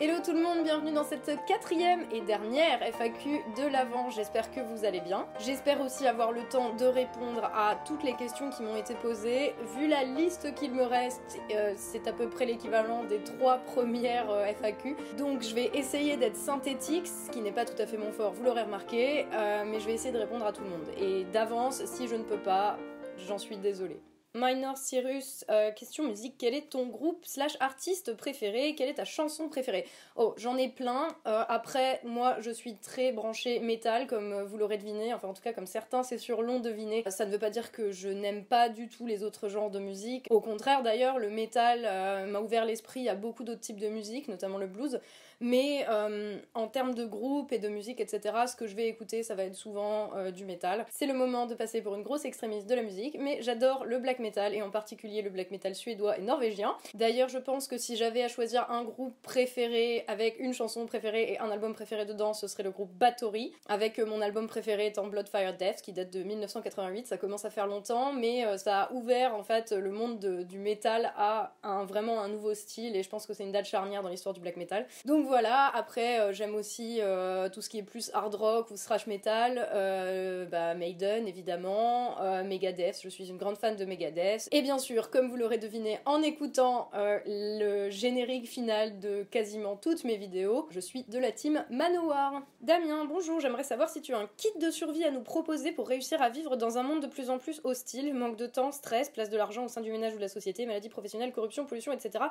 Hello tout le monde, bienvenue dans cette quatrième et dernière FAQ de l'Avent. J'espère que vous allez bien. J'espère aussi avoir le temps de répondre à toutes les questions qui m'ont été posées. Vu la liste qu'il me reste, euh, c'est à peu près l'équivalent des trois premières euh, FAQ. Donc je vais essayer d'être synthétique, ce qui n'est pas tout à fait mon fort, vous l'aurez remarqué, euh, mais je vais essayer de répondre à tout le monde. Et d'avance, si je ne peux pas, j'en suis désolée. Minor Cyrus, euh, question musique, quel est ton groupe slash artiste préféré? Quelle est ta chanson préférée? Oh, j'en ai plein. Euh, après, moi, je suis très branchée métal, comme euh, vous l'aurez deviné, enfin en tout cas comme certains, c'est sûr, l'ont deviné. Ça ne veut pas dire que je n'aime pas du tout les autres genres de musique. Au contraire, d'ailleurs, le métal m'a ouvert l'esprit à beaucoup d'autres types de musique, notamment le blues. Mais en termes de groupe et de musique, etc., ce que je vais écouter, ça va être souvent du métal. C'est le moment de passer pour une grosse extrémiste de la musique, mais j'adore le black metal et en particulier le black metal suédois et norvégien. D'ailleurs, je pense que si j'avais à choisir un groupe préféré avec une chanson préférée et un album préféré dedans, ce serait le groupe Bathory, avec euh, mon album préféré étant Bloodfire Death qui date de 1988. Ça commence à faire longtemps, mais euh, ça a ouvert en fait le monde du métal à un, vraiment un nouveau style et je pense que c'est une date charnière dans l'histoire du black metal. Donc voilà, après euh, j'aime aussi tout ce qui est plus hard rock ou thrash metal, bah, Maiden évidemment, Megadeth, je suis une grande fan de Megadeth et bien sûr, comme vous l'aurez deviné en écoutant euh, le générique final de quasiment toutes mes vidéos, je suis de la team Manowar. Damien, bonjour, j'aimerais savoir si tu as un kit de survie à nous proposer pour réussir à vivre dans un monde de plus en plus hostile, manque de temps, stress, place de l'argent au sein du ménage ou de la société, maladie professionnelle, corruption, pollution, etc.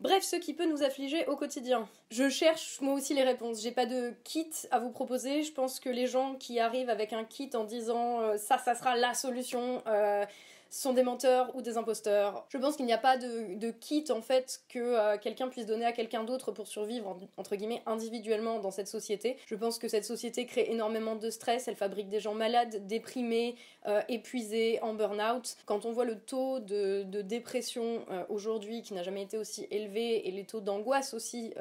Bref, ce qui peut nous affliger au quotidien. Moi aussi les réponses. J'ai pas de kit à vous proposer. Je pense que les gens qui arrivent avec un kit en disant euh, ça, ça sera la solution, euh, sont des menteurs ou des imposteurs. Je pense qu'il n'y a pas de, kit en fait que euh, quelqu'un puisse donner à quelqu'un d'autre pour survivre entre guillemets individuellement dans cette société. Je pense que cette société crée énormément de stress, elle fabrique des gens malades, déprimés, épuisés, en burn-out. Quand on voit le taux de, dépression aujourd'hui qui n'a jamais été aussi élevé et les taux d'angoisse aussi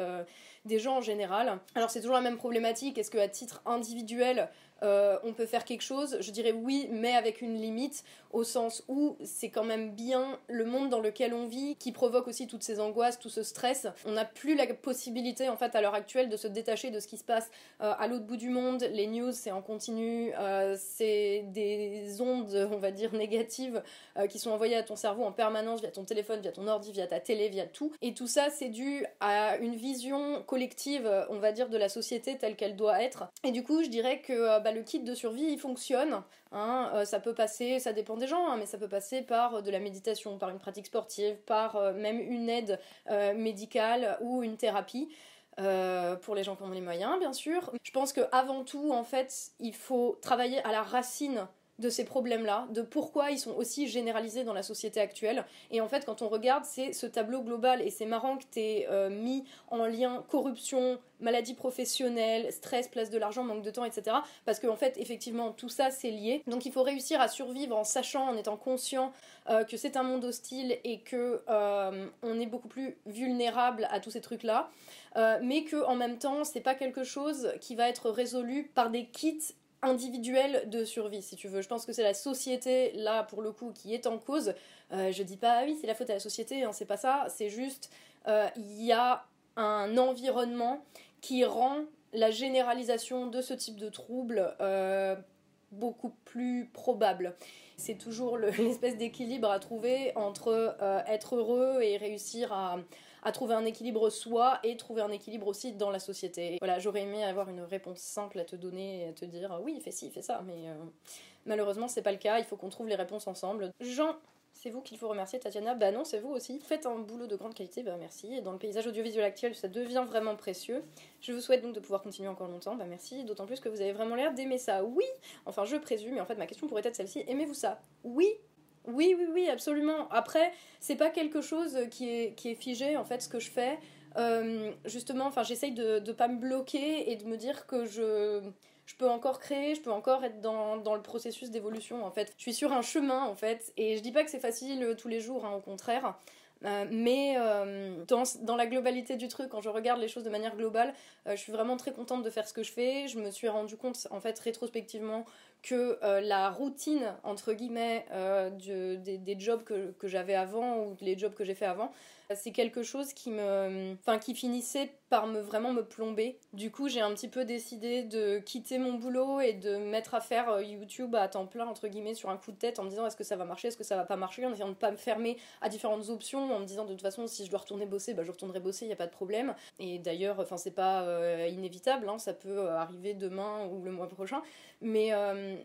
des gens en général. Alors c'est toujours la même problématique, est-ce qu'à titre individuel euh, on peut faire quelque chose, je dirais oui, mais avec une limite, au sens où c'est quand même bien le monde dans lequel on vit qui provoque aussi toutes ces angoisses, tout ce stress. On n'a plus la possibilité, en fait, à l'heure actuelle, de se détacher de ce qui se passe euh, à l'autre bout du monde. Les news, c'est en continu, euh, c'est des ondes, on va dire, négatives qui sont envoyées à ton cerveau en permanence via ton téléphone, via ton ordi, via ta télé, via tout. Et tout ça, c'est dû à une vision collective, on va dire, de la société telle qu'elle doit être. Et du coup, je dirais que bah, le kit de survie, il fonctionne. Hein. Euh, ça peut passer, ça dépend des gens, hein, mais ça peut passer par euh, de la méditation, par une pratique sportive, par euh, même une aide médicale ou une thérapie. pour les gens qui ont les moyens, bien sûr. Je pense que avant tout, en fait, il faut travailler à la racine de ces problèmes-là, de pourquoi ils sont aussi généralisés dans la société actuelle. Et en fait, quand on regarde, c'est ce tableau global, et c'est marrant que tu aies euh, mis en lien corruption, maladie professionnelle, stress, place de l'argent, manque de temps, etc. Parce qu'en en fait, effectivement, tout ça, c'est lié. Donc il faut réussir à survivre en sachant, en étant conscient euh, que c'est un monde hostile et que euh, on est beaucoup plus vulnérable à tous ces trucs-là. mais que en même temps, c'est pas quelque chose qui va être résolu par des kits individuel de survie, si tu veux. Je pense que c'est la société, là, pour le coup, qui est en cause. Euh, je dis pas, ah oui, c'est la faute à la société, hein, c'est pas ça. C'est juste, euh, il y a un environnement qui rend la généralisation de ce type de troubles euh, beaucoup plus probable. C'est toujours l'espèce d'équilibre à trouver entre être heureux et réussir à, trouver un équilibre soi et trouver un équilibre aussi dans la société. Voilà, j'aurais aimé avoir une réponse simple à te donner et à te dire oui, il fait ci, il fait ça, mais euh, malheureusement c'est pas le cas, il faut qu'on trouve les réponses ensemble. Jean c'est vous qu'il faut remercier, Tatiana. Bah non, c'est vous aussi. Faites un boulot de grande qualité, bah merci. Et dans le paysage audiovisuel actuel, ça devient vraiment précieux. Je vous souhaite donc de pouvoir continuer encore longtemps, bah merci. D'autant plus que vous avez vraiment l'air d'aimer ça. Oui Enfin, je présume, mais en fait, ma question pourrait être celle-ci. Aimez-vous ça? Oui oui, oui, oui, absolument. Après, c'est pas quelque chose qui est, figé, en fait, ce que je fais. Euh, justement, enfin, j'essaye de pas me bloquer et de me dire que je, je peux encore créer, je peux encore être dans, le processus d'évolution, en fait. Je suis sur un chemin, en fait, et je dis pas que c'est facile tous les jours, hein, au contraire. Euh, mais euh, dans, la globalité du truc, quand je regarde les choses de manière globale, je suis vraiment très contente de faire ce que je fais. Je me suis rendu compte, en fait, rétrospectivement, que la routine, entre guillemets, des, des, jobs que, que j'avais avant ou les jobs que j'ai fait avant, c'est quelque chose qui me, enfin, qui finissait par me vraiment me plomber. Du coup, j'ai un petit peu décidé de quitter mon boulot et de mettre à faire euh, YouTube à temps plein entre guillemets sur un coup de tête en me disant est-ce que ça va marcher, est-ce que ça va pas marcher, en essayant de pas me fermer à différentes options, en me disant de toute façon si je dois retourner bosser, bah je retournerai bosser, il y a pas de problème. Et d'ailleurs, enfin c'est pas euh, inévitable, hein, ça peut euh, arriver demain ou le mois prochain. Mais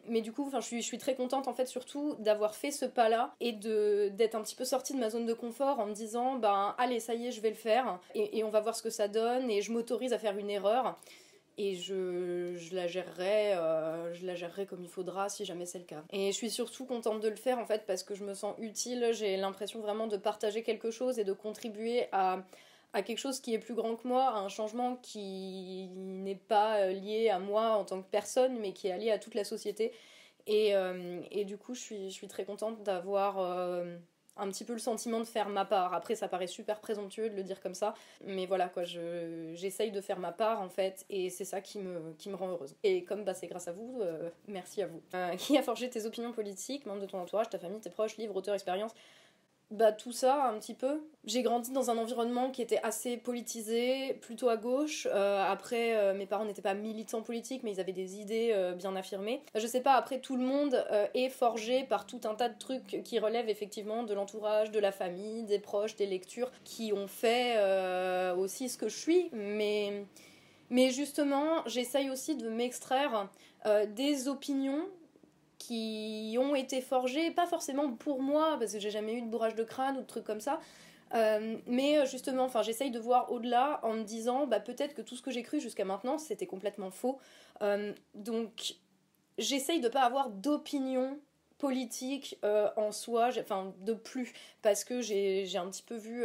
mais du coup, enfin je suis je suis très contente en fait surtout d'avoir fait ce pas là et de d'être un petit peu sortie de ma zone de confort en me disant bah ben, allez, ça y est, je vais le faire, et, on va voir ce que ça donne, et je m'autorise à faire une erreur, et je, la gérerai, euh, je la gérerai comme il faudra si jamais c'est le cas. Et je suis surtout contente de le faire en fait parce que je me sens utile, j'ai l'impression vraiment de partager quelque chose et de contribuer à, quelque chose qui est plus grand que moi, à un changement qui n'est pas euh, lié à moi en tant que personne, mais qui est lié à toute la société. Et, euh, du coup, je suis très contente d'avoir un petit peu le sentiment de faire ma part. Après, ça paraît super présomptueux de le dire comme ça, mais voilà quoi, j'essaye de faire ma part en fait, et c'est ça qui me, rend heureuse. Et comme bah, c'est grâce à vous, euh, merci à vous. Euh, qui a forgé tes opinions politiques, membres de ton entourage, ta famille, tes proches, livres, auteurs, expériences bah tout ça un petit peu. J'ai grandi dans un environnement qui était assez politisé, plutôt à gauche. Euh, après, euh, mes parents n'étaient pas militants politiques, mais ils avaient des idées euh, bien affirmées. Je sais pas, après tout le monde est forgé par tout un tas de trucs qui relèvent effectivement de l'entourage, de la famille, des proches, des lectures, qui ont fait aussi ce que je suis. Mais, mais justement, j'essaye aussi de m'extraire des opinions qui ont été forgés, pas forcément pour moi, parce que j'ai jamais eu de bourrage de crâne ou de trucs comme ça, euh, mais justement, enfin, j'essaye de voir au-delà en me disant, bah, peut-être que tout ce que j'ai cru jusqu'à maintenant, c'était complètement faux. Euh, donc, j'essaye de pas avoir d'opinion politique euh, en soi, enfin, de plus, parce que j'ai un petit peu vu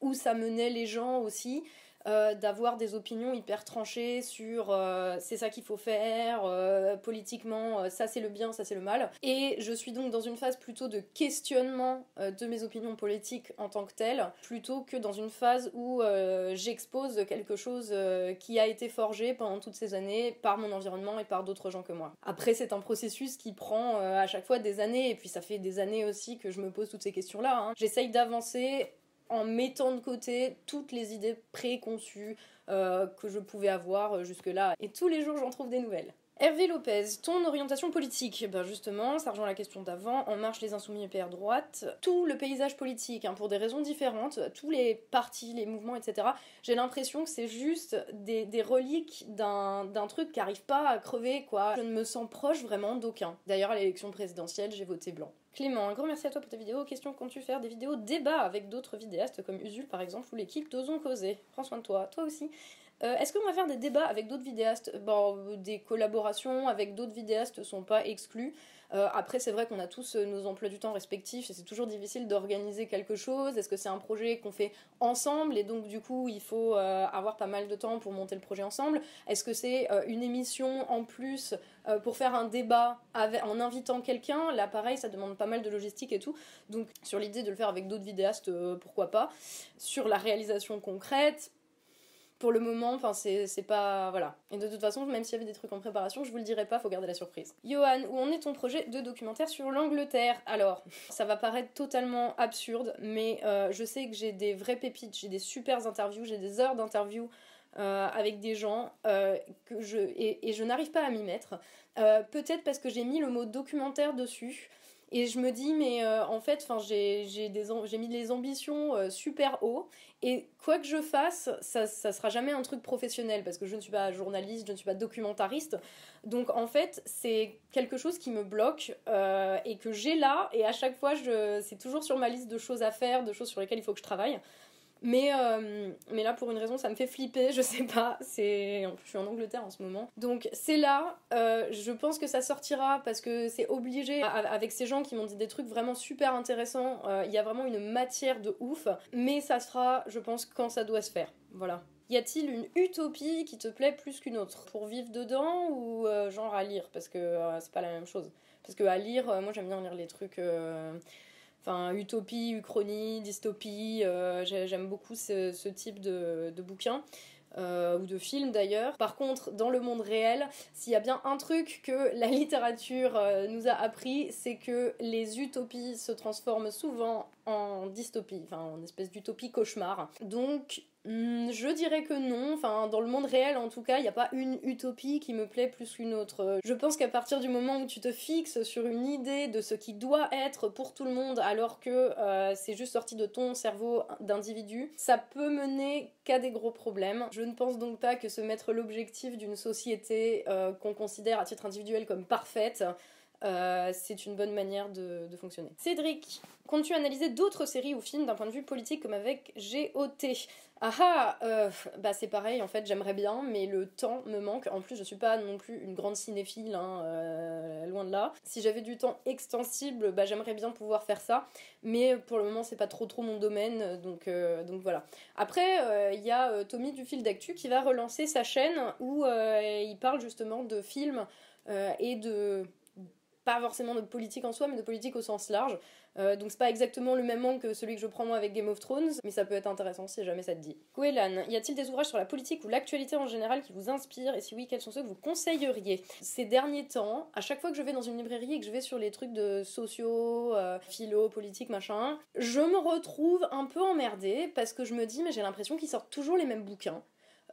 où ça menait les gens aussi. Euh, d'avoir des opinions hyper tranchées sur euh, c'est ça qu'il faut faire, euh, politiquement, ça c'est le bien, ça c'est le mal. Et je suis donc dans une phase plutôt de questionnement de mes opinions politiques en tant que telles, plutôt que dans une phase où j'expose quelque chose qui a été forgé pendant toutes ces années par mon environnement et par d'autres gens que moi. Après, c'est un processus qui prend à chaque fois des années, et puis ça fait des années aussi que je me pose toutes ces questions-là. Hein. J'essaye d'avancer en mettant de côté toutes les idées préconçues euh, que je pouvais avoir euh, jusque-là. Et tous les jours, j'en trouve des nouvelles. Hervé Lopez, ton orientation politique? Ben justement, ça rejoint la question d'avant, En Marche les Insoumis et PR droite. Tout le paysage politique, hein, pour des raisons différentes, tous les partis, les mouvements, etc., j'ai l'impression que c'est juste des, des reliques d'un truc qui arrive pas à crever, quoi. Je ne me sens proche vraiment d'aucun. D'ailleurs, à l'élection présidentielle, j'ai voté blanc. Clément, un grand merci à toi pour ta vidéo. Question comptes-tu faire des vidéos débat avec d'autres vidéastes comme Usul par exemple ou l'équipe d'Ozon Causer Prends soin de toi, toi aussi. Euh, est-ce qu'on va faire des débats avec d'autres vidéastes? Bon, des collaborations avec d'autres vidéastes sont pas exclues. Euh, après, c'est vrai qu'on a tous euh, nos emplois du temps respectifs et c'est toujours difficile d'organiser quelque chose. Est-ce que c'est un projet qu'on fait ensemble et donc du coup il faut euh, avoir pas mal de temps pour monter le projet ensemble? Est-ce que c'est une émission en plus pour faire un débat en invitant quelqu'un? Là, pareil, ça demande pas mal de logistique et tout. Donc, sur l'idée de le faire avec d'autres vidéastes, pourquoi pas? Sur la réalisation concrète, pour le moment, c'est pas. Voilà. Et de toute façon, même s'il y avait des trucs en préparation, je vous le dirai pas, faut garder la surprise. Johan, où en est ton projet de documentaire sur l'Angleterre? Alors, ça va paraître totalement absurde, mais euh, je sais que j'ai des vraies pépites, j'ai des super interviews, j'ai des heures d'interviews. Euh, avec des gens euh, que je et je n'arrive pas à m'y mettre. Peut-être parce que j'ai mis le mot documentaire dessus. Et je me dis, mais euh, en fait, j'ai mis les ambitions euh, super haut. Et quoi que je fasse, ça, ça sera jamais un truc professionnel parce que je ne suis pas journaliste, je ne suis pas documentariste. Donc en fait, c'est quelque chose qui me bloque euh, et que j'ai là. Et à chaque fois, c'est toujours sur ma liste de choses à faire, de choses sur lesquelles il faut que je travaille. Mais, euh, mais là, pour une raison, ça me fait flipper, je sais pas. C'est... Je suis en Angleterre en ce moment. Donc c'est là, euh, je pense que ça sortira parce que c'est obligé. Avec ces gens qui m'ont dit des trucs vraiment super intéressants, euh, il y a vraiment une matière de ouf. Mais ça sera, je pense, quand ça doit se faire. Voilà. Y a-t-il une utopie qui te plaît plus qu'une autre? Pour vivre dedans ou genre à lire? Parce que c'est pas la même chose. Parce que à lire, moi j'aime bien lire les trucs enfin utopie, uchronie, dystopie. Euh, j'aime beaucoup ce, type de, de bouquins. ou de films d'ailleurs. Par contre, dans le monde réel, s'il y a bien un truc que la littérature nous a appris, c'est que les utopies se transforment souvent en dystopie, enfin en espèce d'utopie cauchemar. Donc je dirais que non. Enfin, dans le monde réel, en tout cas, il n'y a pas une utopie qui me plaît plus qu'une autre. Je pense qu'à partir du moment où tu te fixes sur une idée de ce qui doit être pour tout le monde, alors que euh, c'est juste sorti de ton cerveau d'individu, ça peut mener qu'à des gros problèmes. Je ne pense donc pas que se mettre l'objectif d'une société euh, qu'on considère à titre individuel comme parfaite, euh, c'est une bonne manière de, fonctionner. Cédric, comptes-tu analyser d'autres séries ou films d'un point de vue politique comme avec GOT Ah ah euh, Bah c'est pareil, en fait j'aimerais bien, mais le temps me manque. En plus je suis pas non plus une grande cinéphile, hein, euh, loin de là. Si j'avais du temps extensible, bah j'aimerais bien pouvoir faire ça, mais pour le moment c'est pas trop trop mon domaine, donc, donc voilà. Après il y a Tommy du fil d'actu qui va relancer sa chaîne où il parle justement de films et de pas forcément de politique en soi, mais de politique au sens large. Euh, donc c'est pas exactement le même angle que celui que je prends moi avec Game of Thrones, mais ça peut être intéressant si jamais ça te dit. Goélan, y a-t-il des ouvrages sur la politique ou l'actualité en général qui vous inspirent Et si oui, quels sont ceux que vous conseilleriez? Ces derniers temps, à chaque fois que je vais dans une librairie et que je vais sur les trucs de sociaux, euh, philo, politique, machin, je me retrouve un peu emmerdée parce que je me dis, mais j'ai l'impression qu'ils sortent toujours les mêmes bouquins.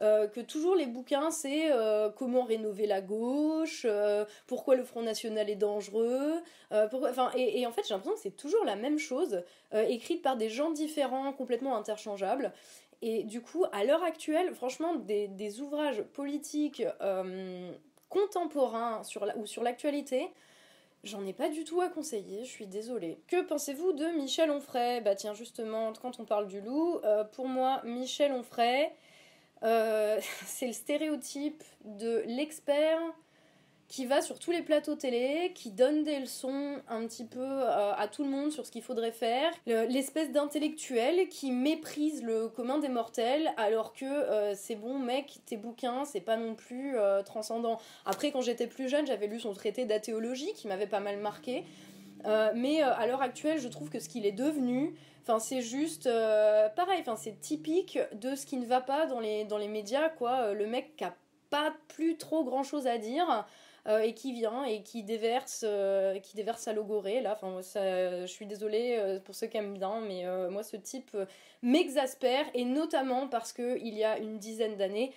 Euh, que toujours les bouquins c'est euh, comment rénover la gauche, euh, pourquoi le Front National est dangereux, enfin, et, en fait j'ai l'impression que c'est toujours la même chose, écrite par des gens différents, complètement interchangeables. Et du coup, à l'heure actuelle, franchement, des, ouvrages politiques contemporains sur ou sur l'actualité, J'en ai pas du tout à conseiller, je suis désolée. Que pensez-vous de Michel Onfray? Bah tiens, justement, quand on parle du loup, pour moi, Michel Onfray, euh, c'est le stéréotype de l'expert qui va sur tous les plateaux télé, qui donne des leçons un petit peu euh, à tout le monde sur ce qu'il faudrait faire, l'espèce d'intellectuel qui méprise le commun des mortels, alors que euh, c'est bon mec, tes bouquins, c'est pas non plus transcendant. Après, quand j'étais plus jeune, j'avais lu son traité d'athéologie qui m'avait pas mal marqué. Mais à l'heure actuelle, je trouve que ce qu'il est devenu, Enfin, c'est juste euh, pareil, enfin, c'est typique de ce qui ne va pas dans les, dans les médias, quoi. Euh, le mec qui a pas plus trop grand chose à dire. Euh, et qui vient et qui déverse, qui déverse à logorée. Là, enfin, je suis désolée pour ceux qui aiment bien, mais moi, ce type m'exaspère, et notamment parce que il y a une dizaine d'années,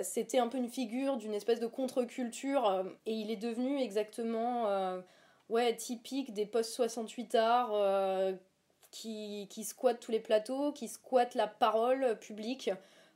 c'était un peu une figure d'une espèce de contre-culture, et il est devenu exactement ouais, typique des post-68 arts qui, qui squattent tous les plateaux, qui squattent la parole publique.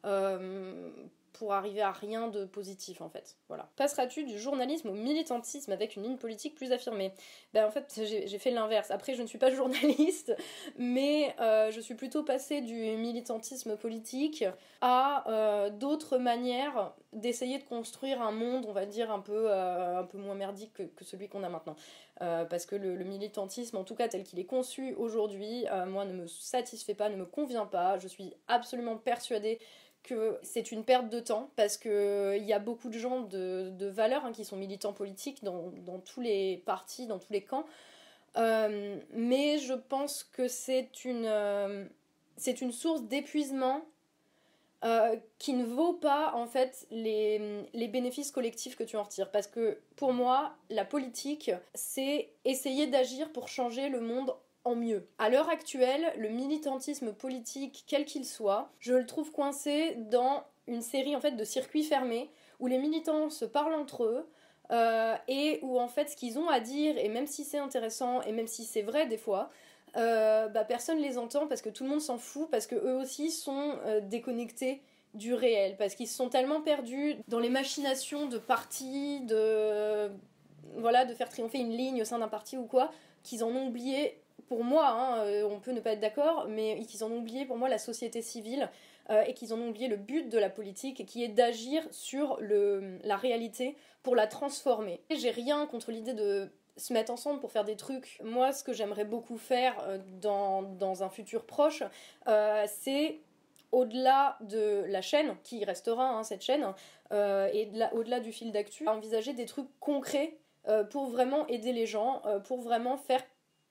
Euh, pour arriver à rien de positif en fait. Voilà. Passeras-tu du journalisme au militantisme avec une ligne politique plus affirmée? Ben en fait j'ai fait l'inverse. Après je ne suis pas journaliste, mais euh, je suis plutôt passée du militantisme politique à euh, d'autres manières d'essayer de construire un monde, on va dire un peu un peu moins merdique que celui qu'on a maintenant. Euh, parce que le, militantisme, en tout cas tel qu'il est conçu aujourd'hui, euh, moi ne me satisfait pas, ne me convient pas. Je suis absolument persuadée que c'est une perte de temps parce qu'il euh, y a beaucoup de gens de, de valeur hein, qui sont militants politiques dans, dans, tous les partis, dans tous les camps. mais je pense que c'est une, c'est une source d'épuisement euh, qui ne vaut pas en fait les, les, bénéfices collectifs que tu en retires. Parce que pour moi, la politique, c'est essayer d'agir pour changer le monde en mieux. À l'heure actuelle, le militantisme politique, quel qu'il soit, je le trouve coincé dans une série en fait de circuits fermés où les militants se parlent entre eux. Euh, et où en fait ce qu'ils ont à dire, et même si c'est intéressant, et même si c'est vrai des fois, euh, bah, personne les entend parce que tout le monde s'en fout, parce que eux aussi sont euh, déconnectés du réel, parce qu'ils se sont tellement perdus dans les machinations de partis, de voilà, de faire triompher une ligne au sein d'un parti ou quoi, qu'ils en ont oublié. Pour moi, hein, euh, on peut ne pas être d'accord, mais qu'ils en ont oublié pour moi la société civile et qu'ils en ont oublié le but de la politique, qui est d'agir sur la réalité pour la transformer. J'ai rien contre l'idée de se mettre ensemble pour faire des trucs. Moi, ce que j'aimerais beaucoup faire euh, dans, un futur proche, euh, c'est au-delà de la chaîne, qui restera hein, cette chaîne, euh, et au-delà du fil d'actu, envisager des trucs concrets pour vraiment aider les gens, pour vraiment faire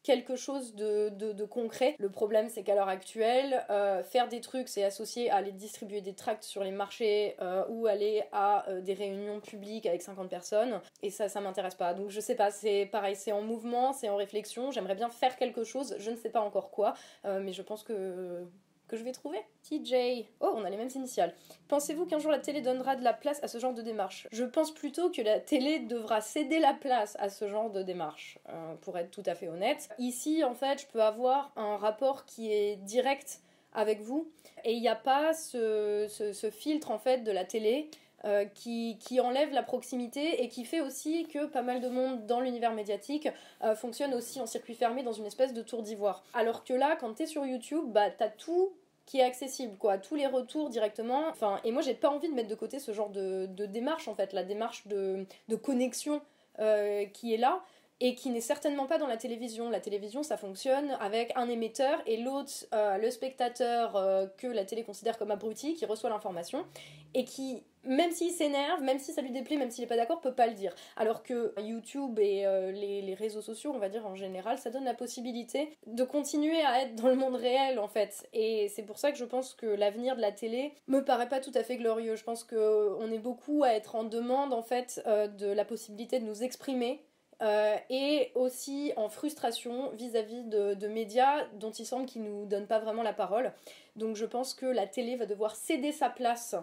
quelque chose de, concret. Le problème, c'est qu'à l'heure actuelle, euh, faire des trucs, c'est associé à aller distribuer des tracts sur les marchés euh, ou aller à euh, des réunions publiques avec 50 personnes. Et ça, ça m'intéresse pas. Donc je sais pas, c'est pareil, c'est en mouvement, c'est en réflexion. J'aimerais bien faire quelque chose, je ne sais pas encore quoi, mais je pense que que je vais trouver. TJ. Oh, on a les mêmes initiales. Pensez-vous qu'un jour la télé donnera de la place à ce genre de démarche? Je pense plutôt que la télé devra céder la place à ce genre de démarche, euh, pour être tout à fait honnête. Ici, en fait, je peux avoir un rapport qui est direct avec vous et il n'y a pas ce, ce, filtre en fait de la télé euh, qui, qui, enlève la proximité et qui fait aussi que pas mal de monde dans l'univers médiatique euh, fonctionne aussi en circuit fermé dans une espèce de tour d'ivoire. Alors que là, quand t'es sur YouTube, bah t'as tout qui est accessible, quoi, tous les retours directement. Enfin, et moi j'ai pas envie de mettre de côté ce genre de, démarche en fait, la démarche de, de connexion euh, qui est là et qui n'est certainement pas dans la télévision. La télévision, ça fonctionne avec un émetteur et l'autre, euh, le spectateur euh, que la télé considère comme abruti, qui reçoit l'information et qui, même s'il s'énerve, même si ça lui déplaît, même s'il n'est pas d'accord, peut pas le dire. Alors que YouTube et euh, les, réseaux sociaux, on va dire en général, ça donne la possibilité de continuer à être dans le monde réel en fait. Et c'est pour ça que je pense que l'avenir de la télé me paraît pas tout à fait glorieux. Je pense qu'on est beaucoup à être en demande en fait de la possibilité de nous exprimer euh, et aussi en frustration vis-à-vis de, médias dont il semble qu'ils nous donnent pas vraiment la parole. Donc je pense que la télé va devoir céder sa place.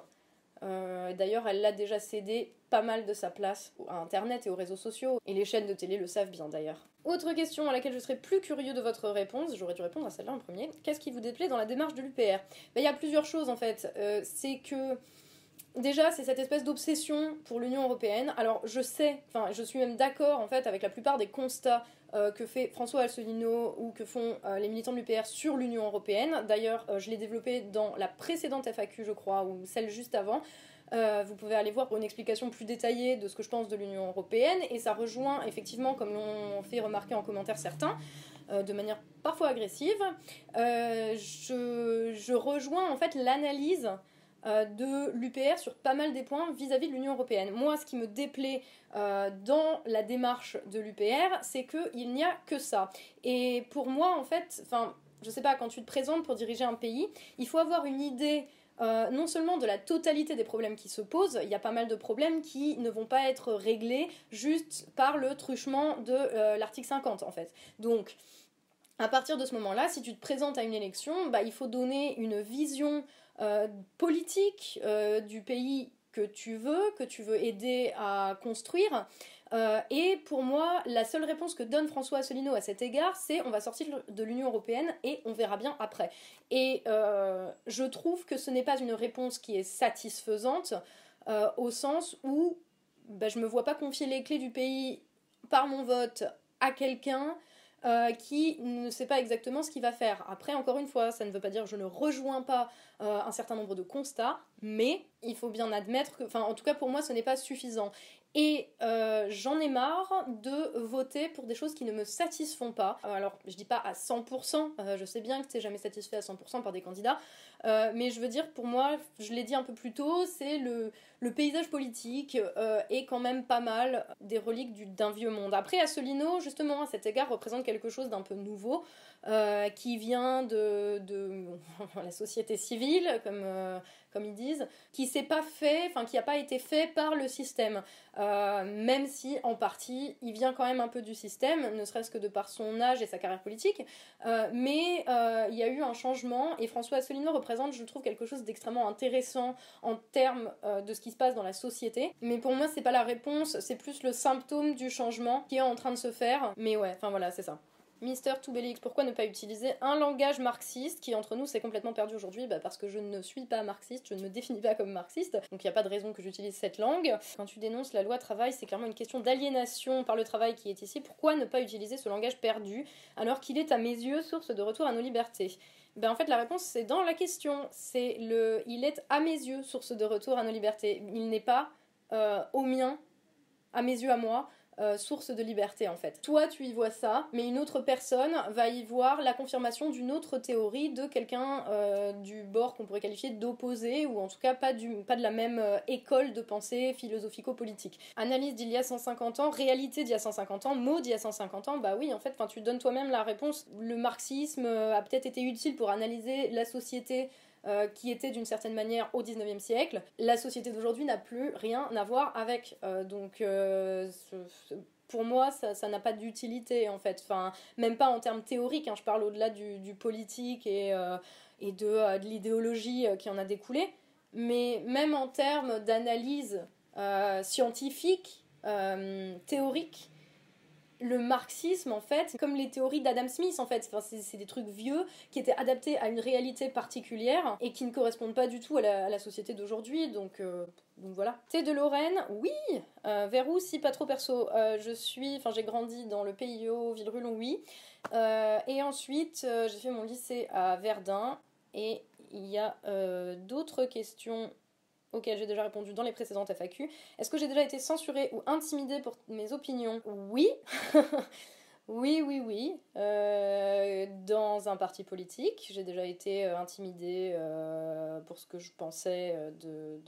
Euh, d'ailleurs, elle l'a déjà cédé pas mal de sa place à Internet et aux réseaux sociaux, et les chaînes de télé le savent bien d'ailleurs. Autre question à laquelle je serais plus curieux de votre réponse, j'aurais dû répondre à celle-là en premier. Qu'est-ce qui vous déplaît dans la démarche de l'UPR ben, Il y a plusieurs choses en fait. Euh, c'est que Déjà, c'est cette espèce d'obsession pour l'Union européenne. Alors, je sais, enfin, je suis même d'accord en fait avec la plupart des constats euh, que fait François Asselineau ou que font euh, les militants de l'UPR sur l'Union européenne. D'ailleurs, euh, je l'ai développé dans la précédente FAQ, je crois, ou celle juste avant. vous pouvez aller voir pour une explication plus détaillée de ce que je pense de l'Union européenne. Et ça rejoint effectivement, comme l'ont fait remarquer en commentaire certains, de manière parfois agressive. Je, rejoins en fait l'analyse de l'UPR sur pas mal des points vis-à-vis de l'Union européenne. Moi, ce qui me déplaît euh, dans la démarche de l'UPR, c'est qu'il n'y a que ça. Et pour moi, en fait, enfin, je sais pas, quand tu te présentes pour diriger un pays, il faut avoir une idée. Euh, non seulement de la totalité des problèmes qui se posent, il y a pas mal de problèmes qui ne vont pas être réglés juste par le truchement de l'article 50 en fait. Donc, à partir de ce moment-là, si tu te présentes à une élection, bah, il faut donner une vision euh, politique euh, du pays que tu veux, que tu veux aider à construire. Euh, et pour moi, la seule réponse que donne François Asselineau à cet égard, c'est on va sortir de l'Union européenne et on verra bien après. Et je trouve que ce n'est pas une réponse qui est satisfaisante au sens où bah, je ne me vois pas confier les clés du pays par mon vote à quelqu'un euh, qui ne sait pas exactement ce qu'il va faire. Après, encore une fois, ça ne veut pas dire je ne rejoins pas euh, un certain nombre de constats, mais il faut bien admettre que, enfin, en tout cas pour moi, ce n'est pas suffisant. Et euh, j'en ai marre de voter pour des choses qui ne me satisfont pas. Alors, je dis pas à 100%, je sais bien que n'es jamais satisfait à 100% par des candidats, mais je veux dire, pour moi, je l'ai dit un peu plus tôt, c'est le, paysage politique euh, est quand même pas mal des reliques d'un vieux monde. Après, Asselineau, justement, à cet égard, représente quelque chose d'un peu nouveau, euh, qui vient de, la société civile, comme, euh, ils disent, qui qui n'a pas été fait par le système, même si en partie il vient quand même un peu du système, ne serait-ce que de par son âge et sa carrière politique, mais il y a eu un changement et François Asselineau représente, je trouve, quelque chose d'extrêmement intéressant en termes de ce qui se passe dans la société. Mais pour moi, c'est pas la réponse, c'est plus le symptôme du changement qui est en train de se faire. Mais ouais, enfin voilà, c'est ça. Mister Toubelix, pourquoi ne pas utiliser un langage marxiste qui entre nous s'est complètement perdu aujourd'hui? Bah Parce que je ne suis pas marxiste, je ne me définis pas comme marxiste, donc il n'y a pas de raison que j'utilise cette langue. Quand tu dénonces la loi travail, c'est clairement une question d'aliénation par le travail qui est ici. Pourquoi ne pas utiliser ce langage perdu alors qu'il est à mes yeux source de retour à nos libertés? Ben en fait la réponse c'est dans la question. C'est le, il est à mes yeux source de retour à nos libertés. Il n'est pas euh, au mien, à mes yeux à moi. Euh, source de liberté en fait. Toi tu y vois ça, mais une autre personne va y voir la confirmation d'une autre théorie de quelqu'un euh, du bord qu'on pourrait qualifier d'opposé ou en tout cas pas, du, pas de la même euh, école de pensée philosophico-politique. Analyse d'il y a 150 ans, réalité d'il y a 150 ans, mot d'il y a 150 ans, bah oui en fait tu donnes toi-même la réponse. Le marxisme a peut-être été utile pour analyser la société euh, qui était d'une certaine manière au 19e siècle. La société d'aujourd'hui n'a plus rien à voir avec. Euh, donc, euh, pour moi, ça n'a pas d'utilité en fait. Enfin, même pas en termes théoriques, hein. je parle au-delà du, politique et, de l'idéologie qui en a découlé. Mais même en termes d'analyse scientifique, théorique, le marxisme, en fait, comme les théories d'Adam Smith, en fait. C'est des trucs vieux qui étaient adaptés à une réalité particulière et qui ne correspondent pas du tout à la, société d'aujourd'hui. Donc, euh, voilà. Thé de Lorraine, oui. Euh, vers où si pas trop perso euh, Je suis, enfin, j'ai grandi dans le PIO Villerulon, oui. et ensuite, j'ai fait mon lycée à Verdun. Et il y a d'autres questions auxquelles j'ai déjà répondu dans les précédentes FAQ. Est-ce que j'ai déjà été censurée ou intimidée pour mes opinions? Oui. Oui, oui, oui. Euh, dans un parti politique, j'ai déjà été euh, intimidée euh, pour ce que je pensais de,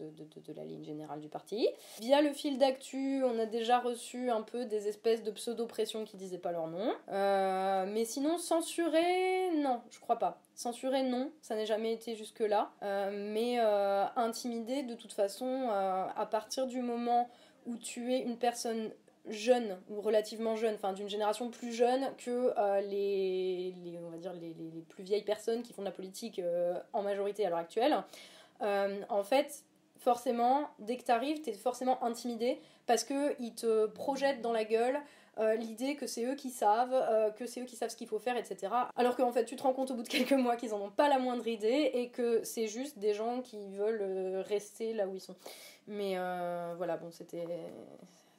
la ligne générale du parti. Via le fil d'actu, on a déjà reçu un peu des espèces de pseudo-pressions qui disaient pas leur nom. mais sinon, censuré, non, je crois pas. Censuré, non, ça n'a jamais été jusque-là. mais intimidé, de toute façon, à partir du moment où tu es une personne jeune ou relativement jeune, enfin d'une génération plus jeune que euh, les, on va dire les, plus vieilles personnes qui font de la politique euh, en majorité à l'heure actuelle. Euh, en fait, forcément, dès que tu arrives, tu es forcément intimidé parce qu'ils te projettent dans la gueule l'idée que c'est eux qui savent, que c'est eux qui savent ce qu'il faut faire, etc. Alors qu'en fait, tu te rends compte au bout de quelques mois qu'ils en ont pas la moindre idée et que c'est juste des gens qui veulent rester là où ils sont. Mais voilà, bon, c'était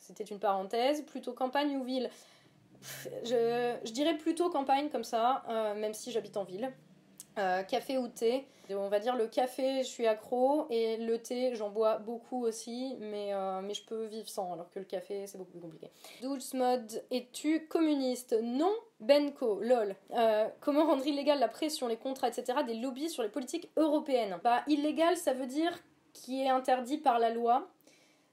c'était une parenthèse. Plutôt campagne ou ville? Je, dirais plutôt campagne comme ça, euh, même si j'habite en ville. Euh, café ou thé On va dire le café, je suis accro, et le thé, j'en bois beaucoup aussi, mais, euh, mais je peux vivre sans, alors que le café, c'est beaucoup plus compliqué. Douce mode, es-tu communiste? Non Benko, lol. comment rendre illégale la pression, les contrats, etc. des lobbies sur les politiques européennes? Bah, illégal, ça veut dire qui est interdit par la loi.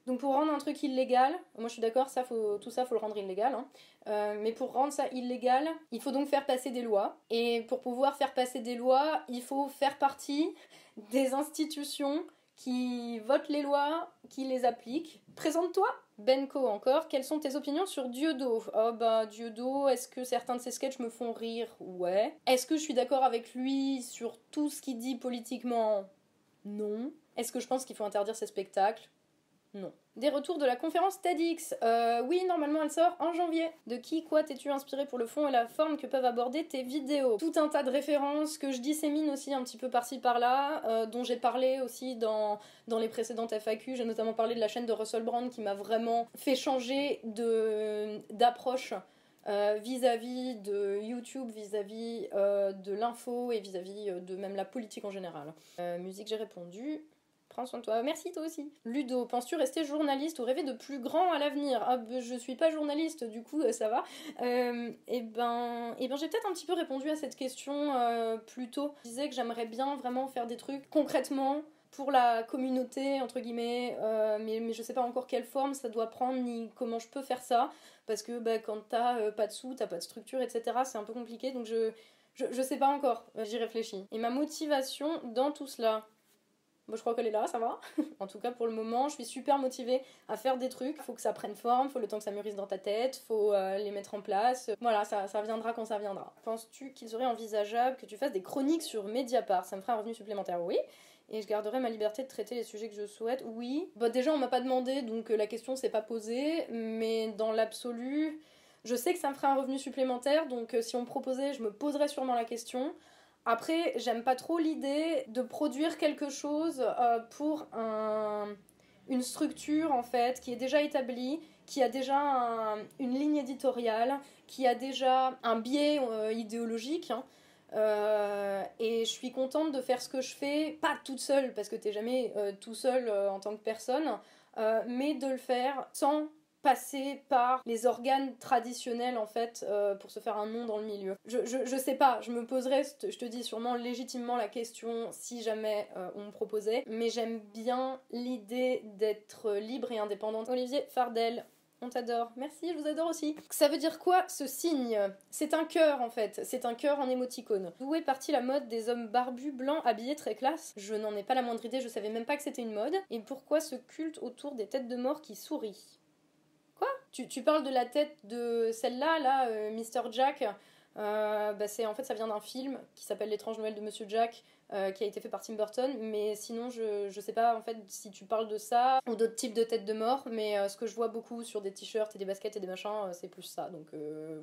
Donc pour rendre un truc illégal, moi je suis d'accord, ça faut, tout ça faut le rendre illégal, hein. euh, mais pour rendre ça illégal, il faut donc faire passer des lois. Et pour pouvoir faire passer des lois, il faut faire partie des institutions qui votent les lois, qui les appliquent. Présente-toi Benko encore, quelles sont tes opinions sur Dieudo? Oh bah Dieudo, est-ce que certains de ses sketchs me font rire? Ouais. Est-ce que je suis d'accord avec lui sur tout ce qu'il dit politiquement? Non. Est-ce que je pense qu'il faut interdire ses spectacles? Non. Des retours de la conférence TEDx. Euh, oui, normalement elle sort en janvier. De qui, quoi t'es-tu inspiré pour le fond et la forme que peuvent aborder tes vidéos? Tout un tas de références que je dissémine aussi un petit peu par-ci par-là, euh, dont j'ai parlé aussi dans, les précédentes FAQ. J'ai notamment parlé de la chaîne de Russell Brand qui m'a vraiment fait changer d'approche. Euh, vis-à-vis de YouTube, vis-à-vis de l'info et vis-à-vis de même la politique en général. musique, j'ai répondu. Prends soin de toi. Merci toi aussi. Ludo, penses-tu rester journaliste ou rêver de plus grand à l'avenir? Ah, ben, je suis pas journaliste, du coup, euh, ça va. Euh, et eh ben, et eh ben j'ai peut-être un petit peu répondu à cette question euh, plus tôt. Je disais que j'aimerais bien vraiment faire des trucs concrètement pour la communauté, entre guillemets, mais, mais je sais pas encore quelle forme ça doit prendre ni comment je peux faire ça. Parce que bah, quand t'as pas de sous, t'as pas de structure, etc., c'est un peu compliqué. Donc je, je, je sais pas encore, j'y réfléchis. Et ma motivation dans tout cela, je crois qu'elle est là, ça va. en tout cas, pour le moment, je suis super motivée à faire des trucs. Faut que ça prenne forme, faut le temps que ça mûrisse dans ta tête, faut euh, les mettre en place. Voilà, ça, ça viendra quand ça viendra. Penses-tu qu'il serait envisageable que tu fasses des chroniques sur Mediapart? Ça me ferait un revenu supplémentaire, oui. Et je garderai ma liberté de traiter les sujets que je souhaite, oui. Bah, déjà, on m'a pas demandé, donc euh, la question s'est pas posée. Mais dans l'absolu, je sais que ça me ferait un revenu supplémentaire, donc euh, si on me proposait, je me poserais sûrement la question. Après, j'aime pas trop l'idée de produire quelque chose euh, pour une structure en fait qui est déjà établie, qui a déjà une ligne éditoriale, qui a déjà un biais euh, idéologique. Hein. Euh, et je suis contente de faire ce que je fais, pas toute seule, parce que t'es jamais tout seul en tant que personne, mais de le faire sans passer par les organes traditionnels en fait euh, pour se faire un nom dans le milieu. Je, je, sais pas, je me poserais, je te dis sûrement légitimement la question si jamais euh, on me proposait, mais j'aime bien l'idée d'être libre et indépendante. Olivier Fardel, on t'adore. Merci, je vous adore aussi. Ça veut dire quoi ce signe? C'est un cœur en fait. C'est un cœur en émoticône. D'où est partie la mode des hommes barbus blancs habillés très classe? Je n'en ai pas la moindre idée, je savais même pas que c'était une mode. Et pourquoi ce culte autour des têtes de mort qui sourient tu, tu, parles de la tête de celle-là, là, euh, Mr. Jack euh, bah en fait ça vient d'un film qui s'appelle L'étrange Noël de Monsieur Jack euh, qui a été fait par Tim Burton, mais sinon je, je sais pas en fait si tu parles de ça ou d'autres types de têtes de mort, mais ce que je vois beaucoup sur des t-shirts et des baskets et des machins, c'est plus ça. Donc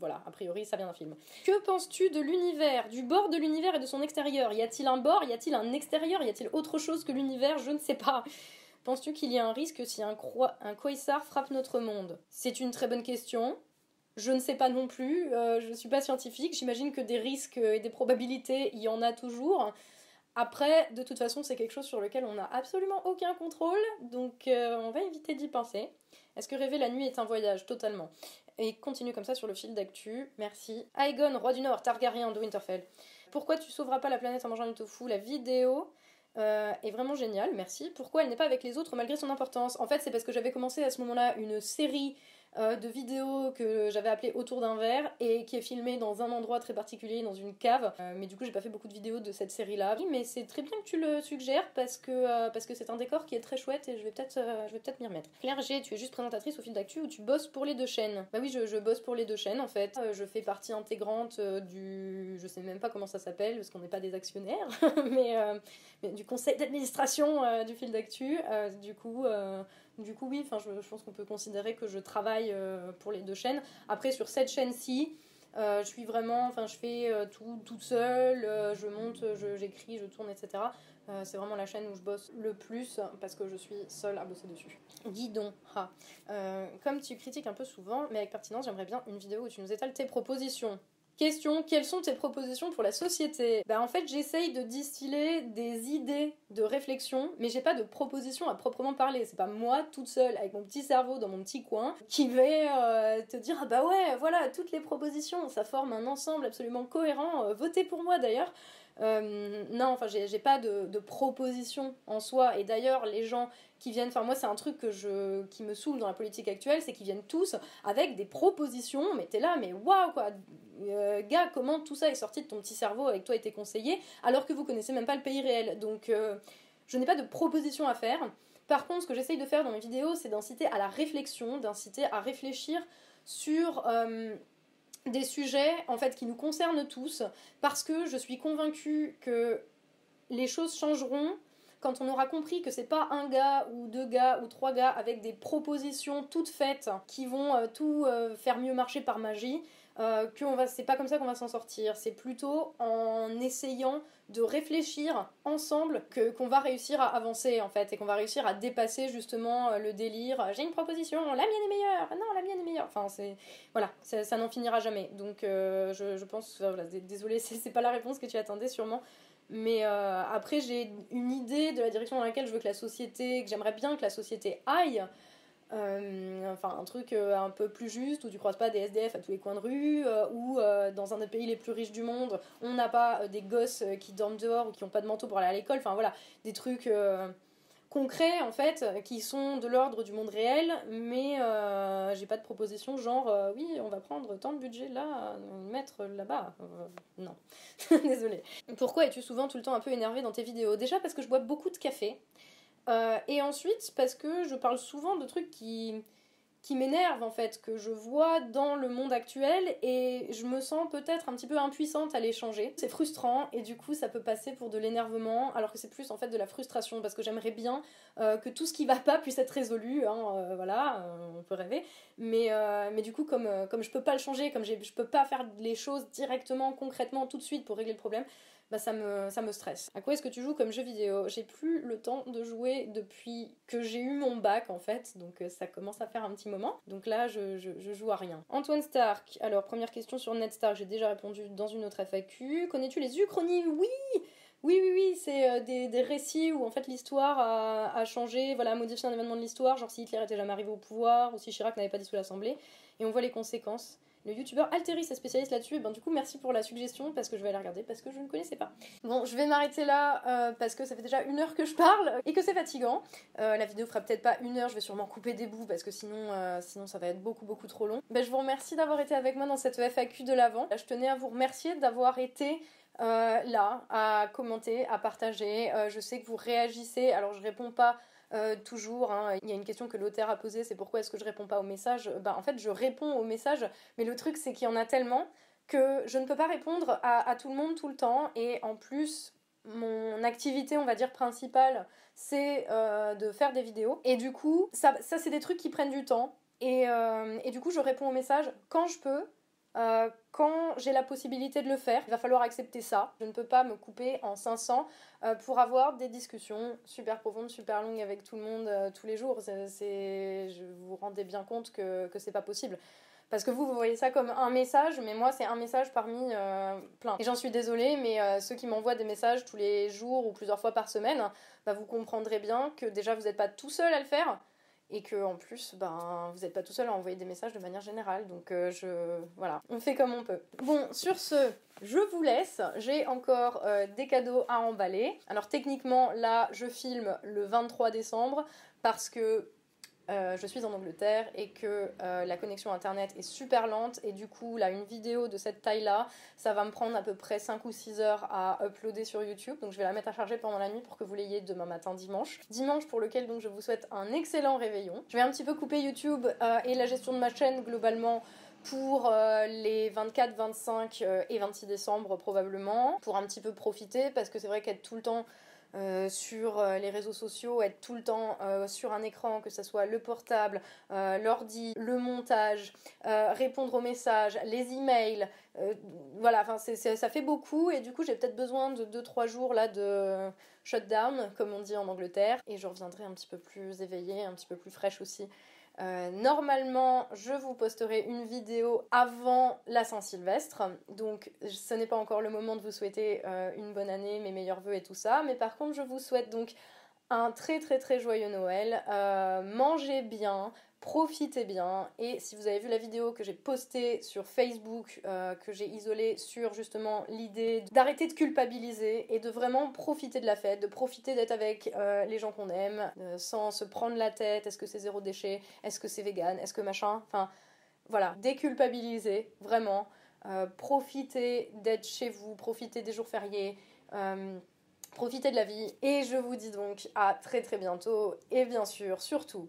voilà, a priori ça vient d'un film. Que penses-tu de l'univers, du bord de l'univers et de son extérieur? Y a-t-il un bord? Y a-t-il un extérieur? Y a-t-il autre chose que l'univers? Je ne sais pas. Penses-tu qu'il y a un risque si un, Quasar frappe notre monde? C'est une très bonne question. Je ne sais pas non plus, je ne suis pas scientifique, j'imagine que des risques et des probabilités, il y en a toujours. Après, de toute façon, c'est quelque chose sur lequel on n'a absolument aucun contrôle, donc euh, on va éviter d'y penser. Est-ce que rêver la nuit est un voyage? Totalement. Et continue comme ça sur le fil d'actu. Merci. Aegon, roi du Nord, Targaryen de Winterfell. Pourquoi tu sauveras pas la planète en mangeant du tofu? La vidéo euh, est vraiment géniale, merci. Pourquoi elle n'est pas avec les autres malgré son importance? En fait, c'est parce que j'avais commencé à ce moment-là une série euh, de vidéos que j'avais appelé Autour d'un verre et qui est filmé dans un endroit très particulier, dans une cave. Euh, mais du coup, j'ai pas fait beaucoup de vidéos de cette série-là. Mais c'est très bien que tu le suggères parce que euh, c'est un décor qui est très chouette et je vais peut-être m'y remettre. Claire G, tu es juste présentatrice au fil d'actu ou tu bosses pour les deux chaînes? Bah oui, je, je bosse pour les deux chaînes en fait. je fais partie intégrante du, je sais même pas comment ça s'appelle parce qu'on n'est pas des actionnaires, mais, mais, du conseil d'administration du fil d'actu. du coup du coup, oui, je, pense qu'on peut considérer que je travaille euh, pour les deux chaînes. Après, sur cette chaîne-ci, euh, je suis vraiment, enfin, je fais euh, tout toute seule, je monte, j'écris, je, tourne, etc. c'est vraiment la chaîne où je bosse le plus parce que je suis seule à bosser dessus. Guidon, ha. comme tu critiques un peu souvent, mais avec pertinence, j'aimerais bien une vidéo où tu nous étales tes propositions. Question, quelles sont tes propositions pour la société? Bah en fait j'essaye de distiller des idées de réflexion, mais j'ai pas de propositions à proprement parler. C'est pas moi toute seule avec mon petit cerveau dans mon petit coin qui vais euh, te dire ah bah ouais voilà toutes les propositions, ça forme un ensemble absolument cohérent. Euh, votez pour moi d'ailleurs. Euh, non, enfin, j'ai pas de, proposition en soi. Et d'ailleurs, les gens qui viennent, enfin, moi, c'est un truc que je, qui me saoule dans la politique actuelle, c'est qu'ils viennent tous avec des propositions. Mais t'es là, mais waouh, quoi. Euh, gars, comment tout ça est sorti de ton petit cerveau avec toi et tes conseillers, alors que vous connaissez même pas le pays réel. Donc, euh, je n'ai pas de proposition à faire. Par contre, ce que j'essaye de faire dans mes vidéos, c'est d'inciter à la réflexion, d'inciter à réfléchir sur des sujets en fait qui nous concernent tous parce que je suis convaincue que les choses changeront quand on aura compris que c'est pas un gars ou deux gars ou trois gars avec des propositions toutes faites qui vont euh, tout euh, faire mieux marcher par magie, euh, que on va, c'est pas comme ça qu'on va s'en sortir. C'est plutôt en essayant de réfléchir ensemble que qu'on va réussir à avancer en fait et qu'on va réussir à dépasser justement le délire. J'ai une proposition, la mienne est meilleure. Non, la mienne est meilleure. Enfin, c'est voilà, ça, n'en finira jamais. Donc, je, je, pense, voilà, désolé, c'est pas la réponse que tu attendais sûrement. Mais euh, après, j'ai une idée de la direction dans laquelle je veux que la société, que j'aimerais bien que la société aille. Euh, enfin, un truc euh, un peu plus juste où tu croises pas des SDF à tous les coins de rue, ou dans un des pays les plus riches du monde, on n'a pas des gosses qui dorment dehors ou qui n'ont pas de manteau pour aller à l'école. Enfin voilà, des trucs concrets en fait qui sont de l'ordre du monde réel mais euh, j'ai pas de proposition genre euh, oui on va prendre tant de budget là mettre là-bas. Euh, non. Désolé pourquoi es-tu souvent tout le temps un peu énervé dans tes vidéos? Déjà parce que je bois beaucoup de café et ensuite parce que je parle souvent de trucs qui qui m'énerve en fait, que je vois dans le monde actuel et je me sens peut-être un petit peu impuissante à les changer. C'est frustrant et du coup ça peut passer pour de l'énervement alors que c'est plus en fait de la frustration parce que j'aimerais bien euh, que tout ce qui va pas puisse être résolu, hein, euh, voilà, euh, on peut rêver. Mais, du coup comme, comme je peux pas le changer, comme je peux pas faire les choses directement, concrètement, tout de suite pour régler le problème, bah ça me, ça me stresse. À quoi est-ce que tu joues comme jeu vidéo? J'ai plus le temps de jouer depuis que j'ai eu mon bac en fait, donc euh, ça commence à faire un petit moment. Donc là, je, joue à rien. Antoine Stark, alors première question sur Ned Stark, j'ai déjà répondu dans une autre FAQ. Connais-tu les uchronies Oui! Oui, oui, oui, c'est des, récits où en fait l'histoire a, changé, voilà, a modifié un événement de l'histoire, genre si Hitler était jamais arrivé au pouvoir ou si Chirac n'avait pas dissous l'Assemblée, et on voit les conséquences le youtubeur Alteris est spécialiste là-dessus. Et ben du coup, merci pour la suggestion parce que je vais aller regarder parce que je ne connaissais pas. Bon, je vais m'arrêter là euh, parce que ça fait déjà une heure que je parle et que c'est fatigant. Euh, la vidéo fera peut-être pas une heure, je vais sûrement couper des bouts parce que sinon, euh, sinon ça va être beaucoup beaucoup trop long. Ben, je vous remercie d'avoir été avec moi dans cette FAQ de l'avant. Je tenais à vous remercier d'avoir été là, à commenter, à partager. je sais que vous réagissez, alors je réponds pas euh, toujours, hein. il y a une question que l'auteur a posée, c'est pourquoi est-ce que je réponds pas aux messages Bah en fait je réponds aux messages, mais le truc c'est qu'il y en a tellement que je ne peux pas répondre à, tout le monde tout le temps, et en plus mon activité on va dire principale c'est euh, de faire des vidéos, et du coup ça, ça c'est des trucs qui prennent du temps, et, euh, et du coup je réponds aux messages quand je peux, euh, quand j'ai la possibilité de le faire, il va falloir accepter ça. Je ne peux pas me couper en 500 euh, pour avoir des discussions super profondes, super longues avec tout le monde euh, tous les jours. Je vous rendez bien compte que, que c'est pas possible. Parce que vous, vous voyez ça comme un message, mais moi, c'est un message parmi plein. Et j'en suis désolée, mais ceux qui m'envoient des messages tous les jours ou plusieurs fois par semaine, bah, vous comprendrez bien que déjà, vous n'êtes pas tout seul à le faire et que en plus ben vous n'êtes pas tout seul à envoyer des messages de manière générale. Donc euh, je voilà. On fait comme on peut. Bon sur ce je vous laisse. J'ai encore euh, des cadeaux à emballer. Alors techniquement là je filme le 23 décembre parce que euh, je suis en Angleterre et que euh, la connexion internet est super lente et du coup là une vidéo de cette taille là ça va me prendre à peu près 5 ou 6 heures à uploader sur YouTube. Donc je vais la mettre à charger pendant la nuit pour que vous l'ayez demain matin dimanche. Dimanche pour lequel donc je vous souhaite un excellent réveillon. Je vais un petit peu couper YouTube euh, et la gestion de ma chaîne globalement pour les 24, 25 et 26 décembre probablement pour un petit peu profiter parce que c'est vrai qu'être tout le temps euh, sur euh, les réseaux sociaux, être tout le temps euh, sur un écran, que ce soit le portable, l'ordi, le montage, répondre aux messages, les emails, voilà, ça fait beaucoup et du coup j'ai peut-être besoin de 2-3 jours là de shutdown, comme on dit en Angleterre, et je reviendrai un petit peu plus éveillée, un petit peu plus fraîche aussi euh, normalement, je vous posterai une vidéo avant la Saint-Sylvestre, donc ce n'est pas encore le moment de vous souhaiter euh, une bonne année, mes meilleurs voeux et tout ça, mais par contre, je vous souhaite donc un très très très joyeux Noël. Euh, mangez bien, profitez bien. Et si vous avez vu la vidéo que j'ai postée sur Facebook, euh, que j'ai isolée sur justement l'idée d'arrêter de culpabiliser et de vraiment profiter de la fête, de profiter d'être avec euh, les gens qu'on aime, sans se prendre la tête, est-ce que c'est zéro déchet, est-ce que c'est vegan, est-ce que machin, enfin voilà, déculpabiliser vraiment. profitez d'être chez vous, profitez des jours fériés. Profitez de la vie et je vous dis donc à très très bientôt et bien sûr, surtout,